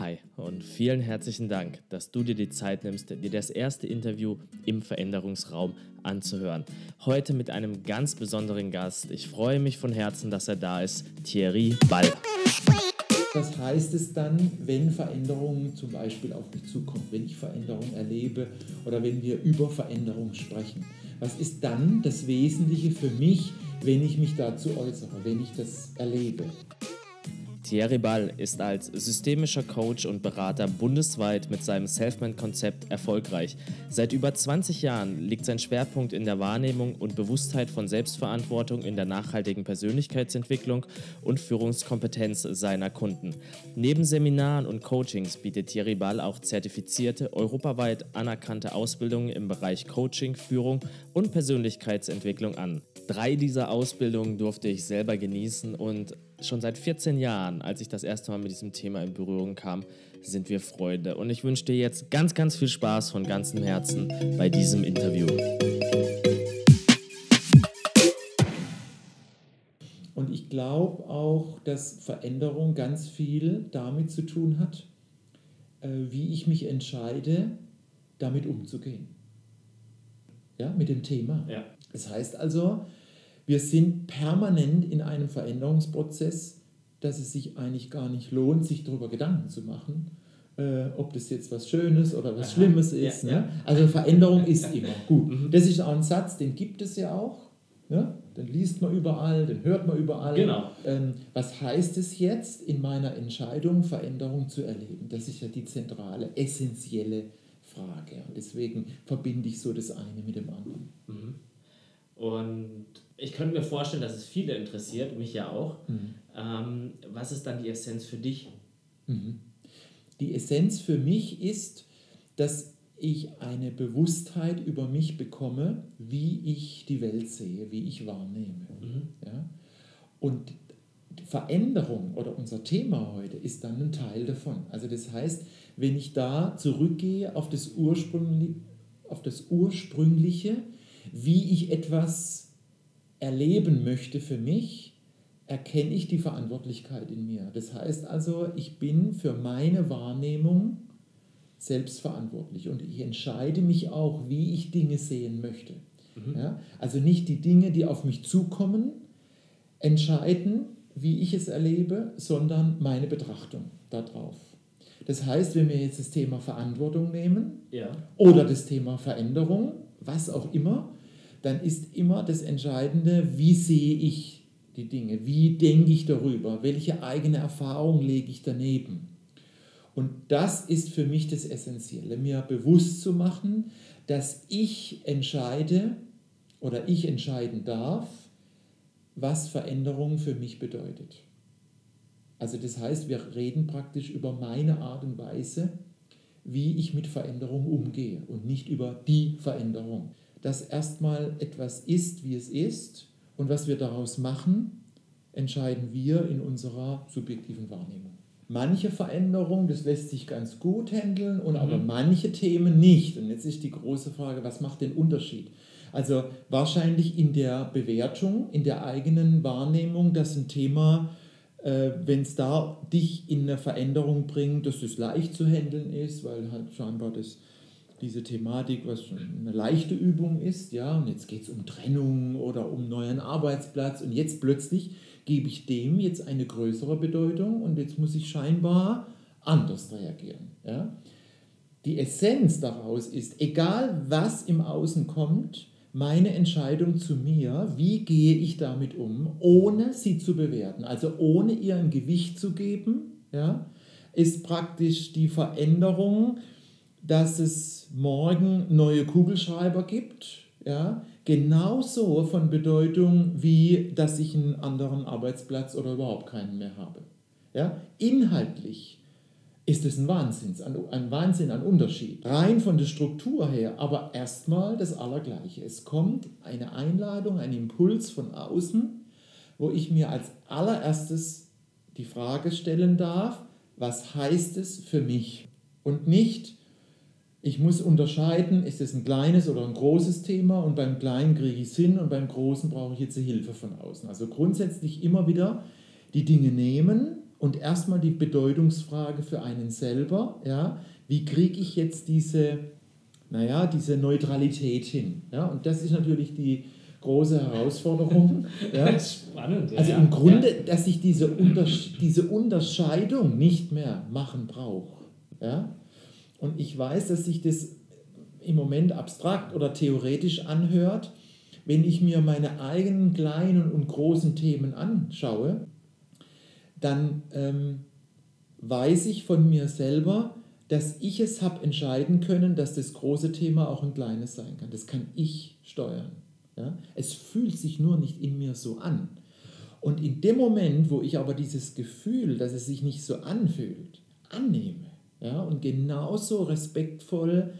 Hi und vielen herzlichen Dank, dass du dir die Zeit nimmst, dir das erste Interview im Veränderungsraum anzuhören. Heute mit einem ganz besonderen Gast. Ich freue mich von Herzen, dass er da ist, Thierry Ball. Was heißt es dann, wenn Veränderungen zum Beispiel auf mich zukommen, wenn ich Veränderungen erlebe oder wenn wir über Veränderungen sprechen? Was ist dann das Wesentliche für mich, wenn ich mich dazu äußere, wenn ich das erlebe? Thierry Ball ist als systemischer Coach und Berater bundesweit mit seinem Selfman-Konzept erfolgreich. Seit über 20 Jahren liegt sein Schwerpunkt in der Wahrnehmung und Bewusstheit von Selbstverantwortung in der nachhaltigen Persönlichkeitsentwicklung und Führungskompetenz seiner Kunden. Neben Seminaren und Coachings bietet Thierry Ball auch zertifizierte, europaweit anerkannte Ausbildungen im Bereich Coaching, Führung und Persönlichkeitsentwicklung an. Drei dieser Ausbildungen durfte ich selber genießen und schon seit 14 Jahren, als ich das erste Mal mit diesem Thema in Berührung kam, sind wir Freunde. Und ich wünsche dir jetzt ganz, ganz viel Spaß von ganzem Herzen bei diesem Interview. Und ich glaube auch, dass Veränderung ganz viel damit zu tun hat, äh, wie ich mich entscheide, damit umzugehen. Ja, mit dem Thema. Ja. Das heißt also, wir sind permanent in einem Veränderungsprozess, dass es sich eigentlich gar nicht lohnt, sich darüber Gedanken zu machen, äh, ob das jetzt was Schönes oder was Aha. Schlimmes ist. Ja, ne? ja. Also Veränderung ist immer gut. Mhm. Das ist auch ein Satz, den gibt es ja auch. Ja? Den liest man überall, den hört man überall. Genau. Ähm, was heißt es jetzt in meiner Entscheidung, Veränderung zu erleben? Das ist ja die zentrale, essentielle Frage. Und deswegen verbinde ich so das eine mit dem anderen. Mhm. Und ich könnte mir vorstellen, dass es viele interessiert, mich ja auch. Mhm. Ähm, was ist dann die Essenz für dich? Mhm. Die Essenz für mich ist, dass ich eine Bewusstheit über mich bekomme, wie ich die Welt sehe, wie ich wahrnehme. Mhm. Ja? Und Veränderung oder unser Thema heute ist dann ein Teil davon. Also das heißt, wenn ich da zurückgehe auf das, Ursprüngli auf das Ursprüngliche, wie ich etwas erleben möchte für mich, erkenne ich die Verantwortlichkeit in mir. Das heißt also, ich bin für meine Wahrnehmung selbstverantwortlich und ich entscheide mich auch, wie ich Dinge sehen möchte. Mhm. Ja? Also nicht die Dinge, die auf mich zukommen, entscheiden, wie ich es erlebe, sondern meine Betrachtung darauf. Das heißt, wenn wir jetzt das Thema Verantwortung nehmen ja. oder das Thema Veränderung, was auch immer, dann ist immer das Entscheidende, wie sehe ich die Dinge, wie denke ich darüber, welche eigene Erfahrung lege ich daneben. Und das ist für mich das Essentielle, mir bewusst zu machen, dass ich entscheide oder ich entscheiden darf, was Veränderung für mich bedeutet. Also das heißt, wir reden praktisch über meine Art und Weise, wie ich mit Veränderung umgehe und nicht über die Veränderung dass erstmal etwas ist, wie es ist und was wir daraus machen, entscheiden wir in unserer subjektiven Wahrnehmung. Manche Veränderungen, das lässt sich ganz gut handeln und mhm. aber manche Themen nicht. Und jetzt ist die große Frage, was macht den Unterschied? Also wahrscheinlich in der Bewertung, in der eigenen Wahrnehmung, dass ein Thema, äh, wenn es da dich in eine Veränderung bringt, dass es leicht zu handeln ist, weil halt scheinbar das diese Thematik, was eine leichte Übung ist, ja, und jetzt geht es um Trennung oder um neuen Arbeitsplatz und jetzt plötzlich gebe ich dem jetzt eine größere Bedeutung und jetzt muss ich scheinbar anders reagieren. Ja. Die Essenz daraus ist, egal was im Außen kommt, meine Entscheidung zu mir, wie gehe ich damit um, ohne sie zu bewerten, also ohne ihr ein Gewicht zu geben, ja, ist praktisch die Veränderung, dass es morgen neue Kugelschreiber gibt, ja, genauso von Bedeutung wie, dass ich einen anderen Arbeitsplatz oder überhaupt keinen mehr habe. Ja, inhaltlich ist es ein Wahnsinn, ein Wahnsinn an Unterschied. Rein von der Struktur her, aber erstmal das Allergleiche. Es kommt eine Einladung, ein Impuls von außen, wo ich mir als allererstes die Frage stellen darf, was heißt es für mich? Und nicht, ich muss unterscheiden, ist es ein kleines oder ein großes Thema und beim Kleinen kriege ich es hin und beim Großen brauche ich jetzt Hilfe von außen. Also grundsätzlich immer wieder die Dinge nehmen und erstmal die Bedeutungsfrage für einen selber, ja, wie kriege ich jetzt diese, naja, diese Neutralität hin? Ja? Und das ist natürlich die große Herausforderung. ja? Spannend. Also im Grunde, ja. dass ich diese, Unters diese Unterscheidung nicht mehr machen brauche. Ja? Und ich weiß, dass sich das im Moment abstrakt oder theoretisch anhört, wenn ich mir meine eigenen kleinen und großen Themen anschaue, dann ähm, weiß ich von mir selber, dass ich es habe entscheiden können, dass das große Thema auch ein kleines sein kann. Das kann ich steuern. Ja? Es fühlt sich nur nicht in mir so an. Und in dem Moment, wo ich aber dieses Gefühl, dass es sich nicht so anfühlt, annehme ja, und genauso respektvoll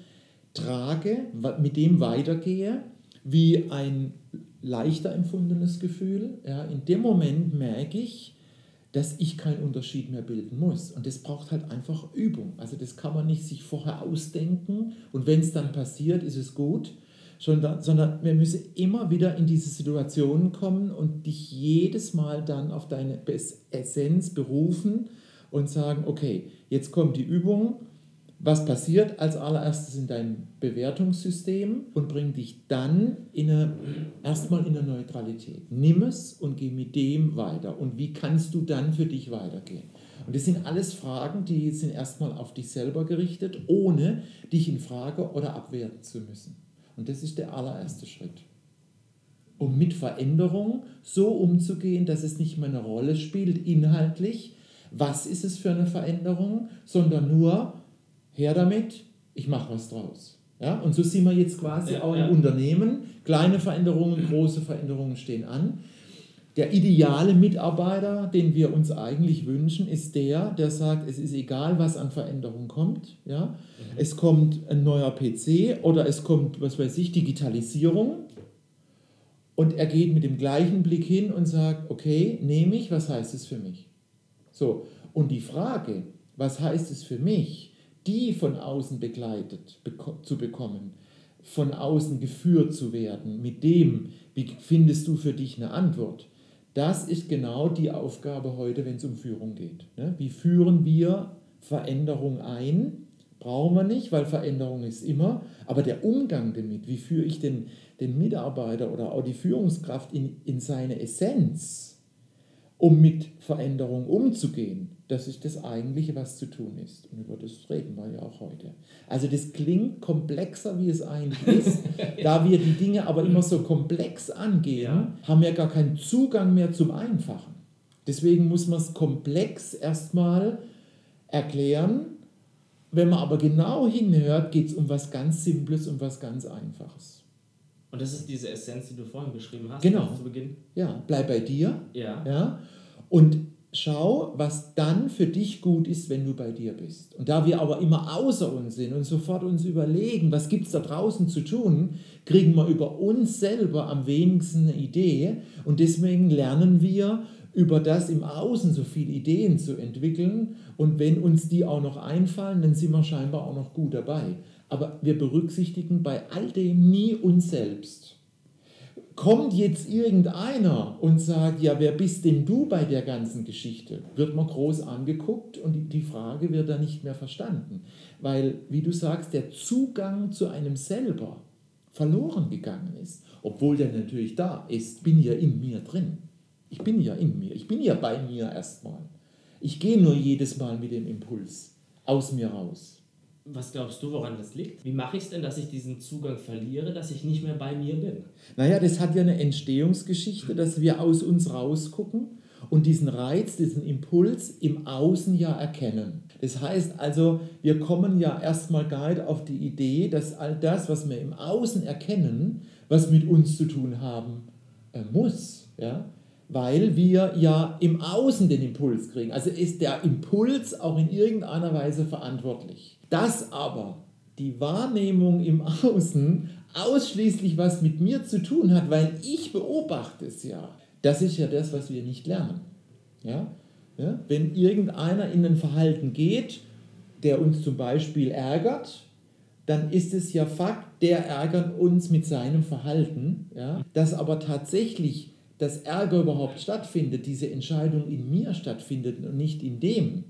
trage, mit dem weitergehe, wie ein leichter empfundenes Gefühl, ja, in dem Moment merke ich, dass ich keinen Unterschied mehr bilden muss. Und das braucht halt einfach Übung. Also das kann man nicht sich vorher ausdenken und wenn es dann passiert, ist es gut, sondern wir müssen immer wieder in diese Situationen kommen und dich jedes Mal dann auf deine Essenz berufen und sagen, okay, jetzt kommt die Übung was passiert als allererstes in deinem Bewertungssystem und bringt dich dann erstmal in eine Neutralität. Nimm es und geh mit dem weiter. Und wie kannst du dann für dich weitergehen? Und das sind alles Fragen, die sind erstmal auf dich selber gerichtet, ohne dich in Frage oder abwerten zu müssen. Und das ist der allererste Schritt. Um mit Veränderung so umzugehen, dass es nicht mehr eine Rolle spielt inhaltlich, was ist es für eine Veränderung, sondern nur, her damit, ich mache was draus. Ja? Und so sind wir jetzt quasi ja, auch im ja. Unternehmen. Kleine Veränderungen, große Veränderungen stehen an. Der ideale Mitarbeiter, den wir uns eigentlich wünschen, ist der, der sagt, es ist egal, was an Veränderung kommt. Ja? Mhm. Es kommt ein neuer PC oder es kommt, was weiß ich, Digitalisierung. Und er geht mit dem gleichen Blick hin und sagt, okay, nehme ich, was heißt es für mich? So, und die Frage, was heißt es für mich, die von außen begleitet zu bekommen, von außen geführt zu werden, mit dem, wie findest du für dich eine Antwort? Das ist genau die Aufgabe heute, wenn es um Führung geht. Ne? Wie führen wir Veränderung ein? Brauchen wir nicht, weil Veränderung ist immer. Aber der Umgang damit, wie führe ich den, den Mitarbeiter oder auch die Führungskraft in, in seine Essenz, um mit Veränderung umzugehen, das ist das Eigentliche, was zu tun ist. Und über das reden wir ja auch heute. Also das klingt komplexer, wie es eigentlich ist. da wir die Dinge aber immer so komplex angehen, ja. haben wir gar keinen Zugang mehr zum Einfachen. Deswegen muss man es komplex erstmal erklären. Wenn man aber genau hinhört, geht es um was ganz Simples, um was ganz Einfaches. Und das ist diese Essenz, die du vorhin beschrieben hast, genau. zu Beginn. Ja, bleib bei dir. Ja. ja. Und schau, was dann für dich gut ist, wenn du bei dir bist. Und da wir aber immer außer uns sind und sofort uns überlegen, was gibt es da draußen zu tun, kriegen wir über uns selber am wenigsten eine Idee. Und deswegen lernen wir über das im Außen so viele Ideen zu entwickeln. Und wenn uns die auch noch einfallen, dann sind wir scheinbar auch noch gut dabei. Aber wir berücksichtigen bei all dem nie uns selbst kommt jetzt irgendeiner und sagt, ja, wer bist denn du bei der ganzen Geschichte? Wird man groß angeguckt und die Frage wird dann nicht mehr verstanden. Weil, wie du sagst, der Zugang zu einem selber verloren gegangen ist. Obwohl der natürlich da ist, bin ja in mir drin. Ich bin ja in mir, ich bin ja bei mir erstmal. Ich gehe nur jedes Mal mit dem Impuls aus mir raus. Was glaubst du, woran das liegt? Wie mache ich es denn, dass ich diesen Zugang verliere, dass ich nicht mehr bei mir bin? Naja, das hat ja eine Entstehungsgeschichte, dass wir aus uns rausgucken und diesen Reiz, diesen Impuls im Außen ja erkennen. Das heißt also, wir kommen ja erstmal gar nicht auf die Idee, dass all das, was wir im Außen erkennen, was mit uns zu tun haben äh, muss. Ja? Weil wir ja im Außen den Impuls kriegen. Also ist der Impuls auch in irgendeiner Weise verantwortlich. Dass aber die Wahrnehmung im Außen ausschließlich was mit mir zu tun hat, weil ich beobachte es ja, das ist ja das, was wir nicht lernen. Ja? Ja? Wenn irgendeiner in ein Verhalten geht, der uns zum Beispiel ärgert, dann ist es ja Fakt, der ärgert uns mit seinem Verhalten. Ja? Dass aber tatsächlich dass Ärger überhaupt stattfindet, diese Entscheidung in mir stattfindet und nicht in dem,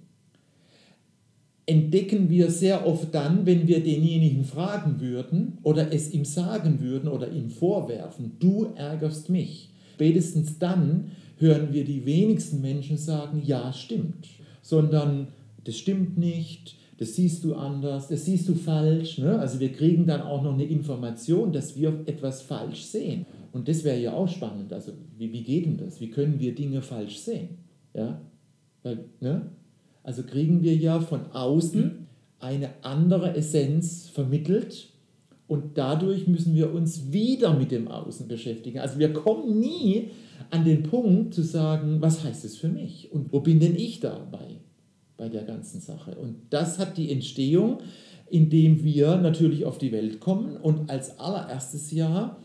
entdecken wir sehr oft dann, wenn wir denjenigen fragen würden oder es ihm sagen würden oder ihm vorwerfen, du ärgerst mich. Spätestens dann hören wir die wenigsten Menschen sagen, ja, stimmt, sondern das stimmt nicht, das siehst du anders, das siehst du falsch. Ne? Also wir kriegen dann auch noch eine Information, dass wir etwas falsch sehen. Und das wäre ja auch spannend. Also wie, wie geht denn das? Wie können wir Dinge falsch sehen? Ja? Weil, ne? Also kriegen wir ja von außen eine andere Essenz vermittelt und dadurch müssen wir uns wieder mit dem Außen beschäftigen. Also wir kommen nie an den Punkt zu sagen, was heißt es für mich und wo bin denn ich dabei bei der ganzen Sache. Und das hat die Entstehung, indem wir natürlich auf die Welt kommen und als allererstes Jahr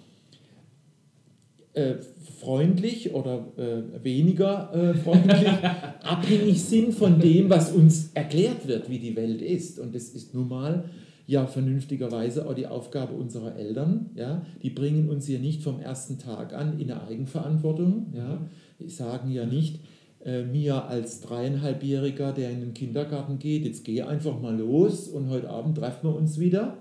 äh, freundlich oder äh, weniger äh, freundlich abhängig sind von dem, was uns erklärt wird, wie die Welt ist. Und das ist nun mal ja vernünftigerweise auch die Aufgabe unserer Eltern. Ja? Die bringen uns ja nicht vom ersten Tag an in eine Eigenverantwortung. Ja? Die sagen ja nicht, äh, mir als dreieinhalbjähriger, der in den Kindergarten geht, jetzt geh einfach mal los und heute Abend treffen wir uns wieder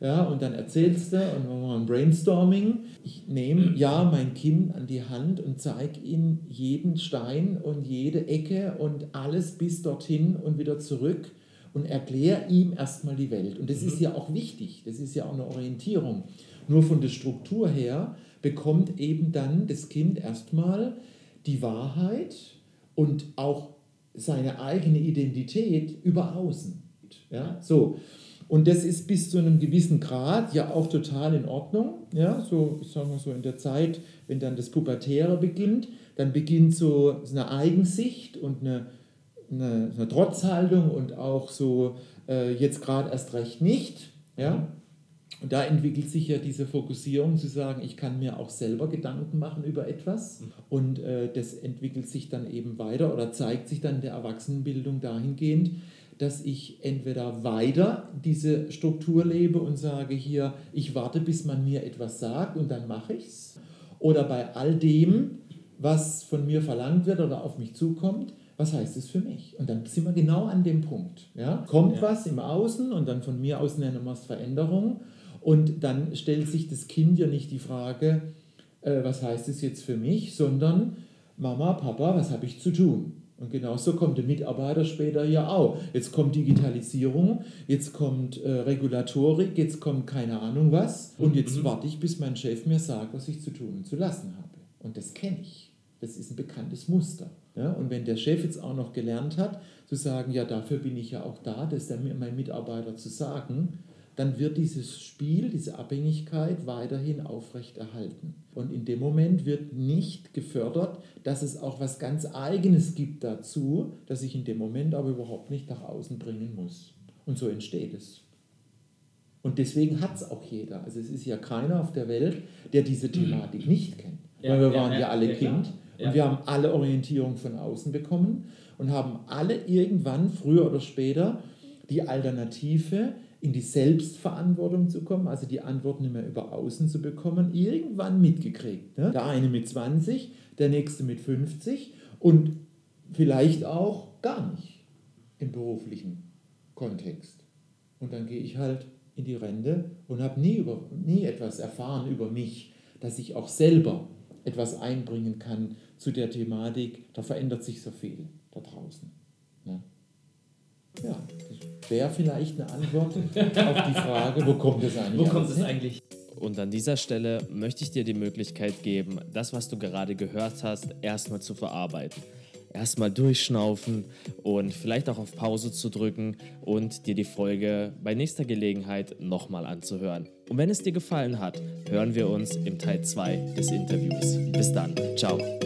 ja, und dann erzählst du und machen wir ein Brainstorming. Ich nehme ja mein Kind an die Hand und zeige ihm jeden Stein und jede Ecke und alles bis dorthin und wieder zurück und erkläre ihm erstmal die Welt. Und das mhm. ist ja auch wichtig, das ist ja auch eine Orientierung. Nur von der Struktur her bekommt eben dann das Kind erstmal die Wahrheit und auch seine eigene Identität über außen. Ja, so. Und das ist bis zu einem gewissen Grad ja auch total in Ordnung. Ja, so, ich sage mal so in der Zeit, wenn dann das Pubertäre beginnt, dann beginnt so eine Eigensicht und eine, eine, eine Trotzhaltung und auch so äh, jetzt gerade erst recht nicht. Ja. Und da entwickelt sich ja diese Fokussierung zu sagen, ich kann mir auch selber Gedanken machen über etwas. Und äh, das entwickelt sich dann eben weiter oder zeigt sich dann in der Erwachsenenbildung dahingehend, dass ich entweder weiter diese Struktur lebe und sage hier, ich warte, bis man mir etwas sagt und dann mache ich es. Oder bei all dem, was von mir verlangt wird oder auf mich zukommt, was heißt es für mich? Und dann sind wir genau an dem Punkt. Ja? Kommt ja. was im Außen und dann von mir aus nennen wir es Veränderung. Und dann stellt sich das Kind ja nicht die Frage, äh, was heißt es jetzt für mich, sondern Mama, Papa, was habe ich zu tun? Und genauso kommt der Mitarbeiter später ja auch. Jetzt kommt Digitalisierung, jetzt kommt äh, Regulatorik, jetzt kommt keine Ahnung was. Und jetzt mhm. warte ich, bis mein Chef mir sagt, was ich zu tun und zu lassen habe. Und das kenne ich. Das ist ein bekanntes Muster. Ja? Und wenn der Chef jetzt auch noch gelernt hat, zu sagen, ja, dafür bin ich ja auch da, das der, mein Mitarbeiter zu sagen, dann wird dieses Spiel, diese Abhängigkeit weiterhin aufrechterhalten. Und in dem Moment wird nicht gefördert, dass es auch was ganz Eigenes gibt dazu, das ich in dem Moment aber überhaupt nicht nach außen bringen muss. Und so entsteht es. Und deswegen hat es auch jeder. Also es ist ja keiner auf der Welt, der diese Thematik nicht kennt. Ja, Weil wir waren ja, ja alle Kind und wir haben alle Orientierung von außen bekommen und haben alle irgendwann, früher oder später, die Alternative in die Selbstverantwortung zu kommen, also die Antwort nicht mehr über außen zu bekommen, irgendwann mitgekriegt. Ne? Der eine mit 20, der nächste mit 50 und vielleicht auch gar nicht im beruflichen Kontext. Und dann gehe ich halt in die Rente und habe nie, nie etwas erfahren über mich, dass ich auch selber etwas einbringen kann zu der Thematik. Da verändert sich so viel da draußen. Ja, das wäre vielleicht eine Antwort auf die Frage, wo kommt es eigentlich? Wo kommt es eigentlich? Und an dieser Stelle möchte ich dir die Möglichkeit geben, das, was du gerade gehört hast, erstmal zu verarbeiten. Erstmal durchschnaufen und vielleicht auch auf Pause zu drücken und dir die Folge bei nächster Gelegenheit nochmal anzuhören. Und wenn es dir gefallen hat, hören wir uns im Teil 2 des Interviews. Bis dann. Ciao.